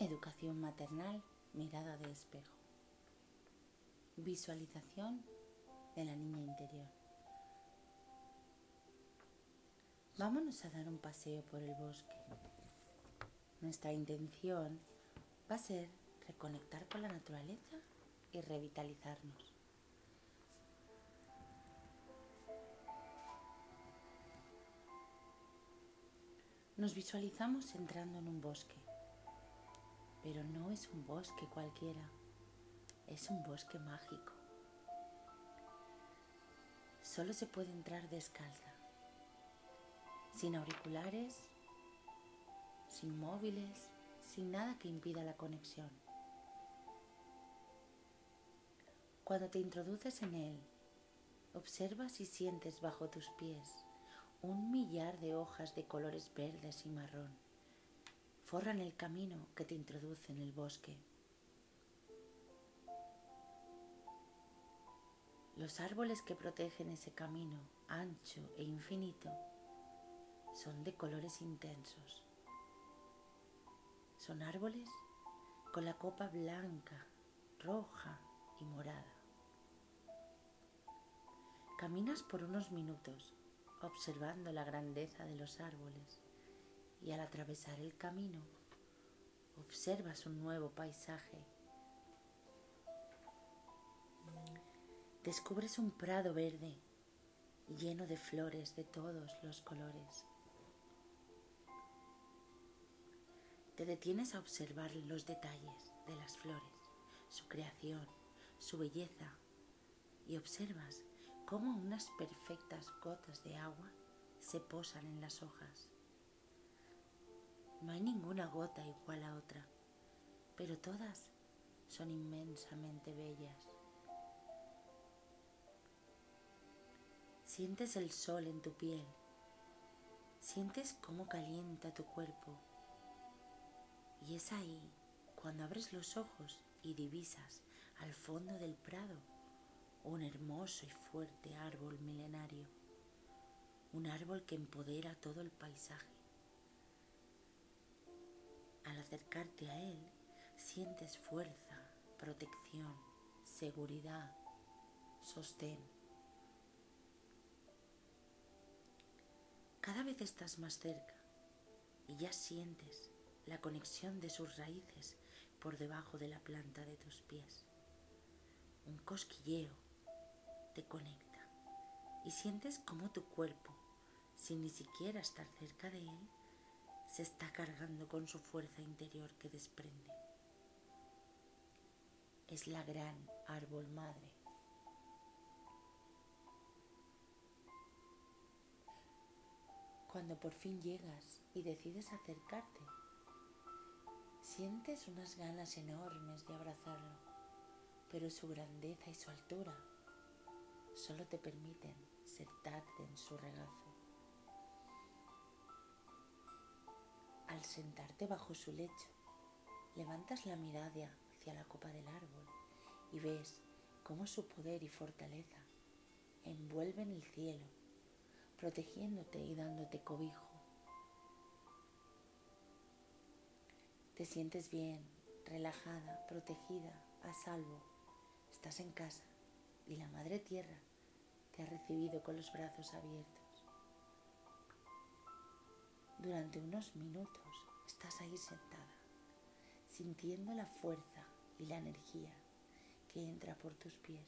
Educación maternal, mirada de espejo. Visualización de la niña interior. Vámonos a dar un paseo por el bosque. Nuestra intención va a ser reconectar con la naturaleza y revitalizarnos. Nos visualizamos entrando en un bosque pero no es un bosque cualquiera, es un bosque mágico. Solo se puede entrar descalza, sin auriculares, sin móviles, sin nada que impida la conexión. Cuando te introduces en él, observas y sientes bajo tus pies un millar de hojas de colores verdes y marrón forran el camino que te introduce en el bosque. Los árboles que protegen ese camino ancho e infinito son de colores intensos. Son árboles con la copa blanca, roja y morada. Caminas por unos minutos observando la grandeza de los árboles y al atravesar el camino observas un nuevo paisaje. Descubres un prado verde lleno de flores de todos los colores. Te detienes a observar los detalles de las flores, su creación, su belleza y observas cómo unas perfectas gotas de agua se posan en las hojas. No hay ninguna gota igual a otra, pero todas son inmensamente bellas. Sientes el sol en tu piel, sientes cómo calienta tu cuerpo y es ahí cuando abres los ojos y divisas al fondo del prado un hermoso y fuerte árbol milenario, un árbol que empodera todo el paisaje al acercarte a Él, sientes fuerza, protección, seguridad, sostén. Cada vez estás más cerca y ya sientes la conexión de sus raíces por debajo de la planta de tus pies. Un cosquilleo te conecta y sientes como tu cuerpo, sin ni siquiera estar cerca de él, se está cargando con su fuerza interior que desprende. Es la gran árbol madre. Cuando por fin llegas y decides acercarte, sientes unas ganas enormes de abrazarlo, pero su grandeza y su altura solo te permiten sentarte en su regazo. Sentarte bajo su lecho, levantas la mirada hacia la copa del árbol y ves cómo su poder y fortaleza envuelven el cielo, protegiéndote y dándote cobijo. Te sientes bien, relajada, protegida, a salvo. Estás en casa y la Madre Tierra te ha recibido con los brazos abiertos. Durante unos minutos estás ahí sentada, sintiendo la fuerza y la energía que entra por tus pies.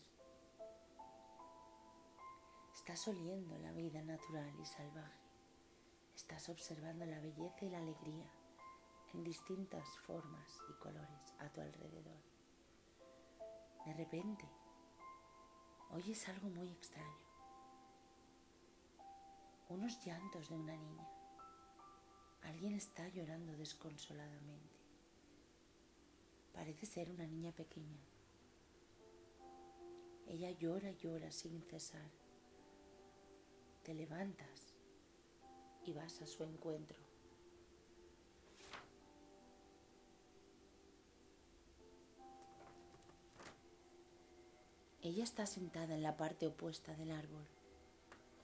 Estás oliendo la vida natural y salvaje. Estás observando la belleza y la alegría en distintas formas y colores a tu alrededor. De repente, oyes algo muy extraño. Unos llantos de una niña. Alguien está llorando desconsoladamente. Parece ser una niña pequeña. Ella llora y llora sin cesar. Te levantas y vas a su encuentro. Ella está sentada en la parte opuesta del árbol,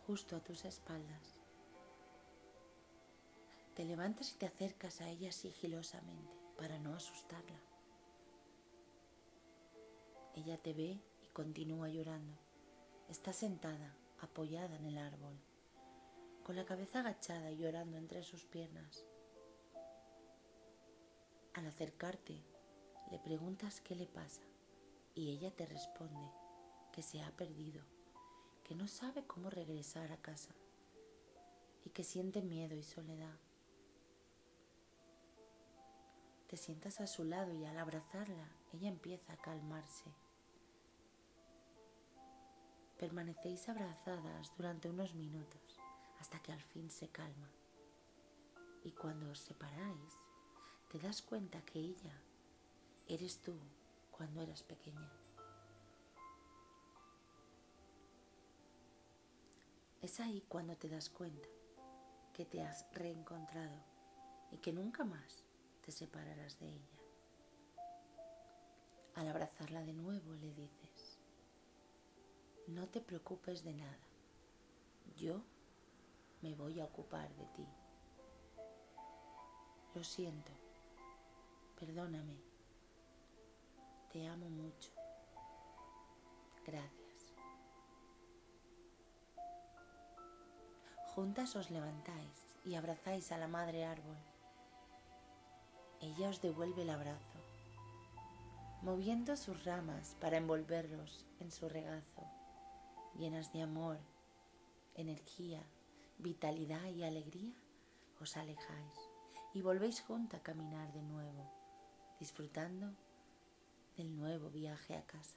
justo a tus espaldas. Te levantas y te acercas a ella sigilosamente para no asustarla. Ella te ve y continúa llorando. Está sentada, apoyada en el árbol, con la cabeza agachada y llorando entre sus piernas. Al acercarte, le preguntas qué le pasa y ella te responde que se ha perdido, que no sabe cómo regresar a casa y que siente miedo y soledad. Te sientas a su lado y al abrazarla ella empieza a calmarse. Permanecéis abrazadas durante unos minutos hasta que al fin se calma. Y cuando os separáis, te das cuenta que ella eres tú cuando eras pequeña. Es ahí cuando te das cuenta que te has reencontrado y que nunca más te separarás de ella. Al abrazarla de nuevo le dices, no te preocupes de nada, yo me voy a ocupar de ti. Lo siento, perdóname, te amo mucho. Gracias. Juntas os levantáis y abrazáis a la madre árbol. Ella os devuelve el abrazo, moviendo sus ramas para envolverlos en su regazo, llenas de amor, energía, vitalidad y alegría, os alejáis y volvéis juntas a caminar de nuevo, disfrutando del nuevo viaje a casa.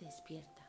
Despierta.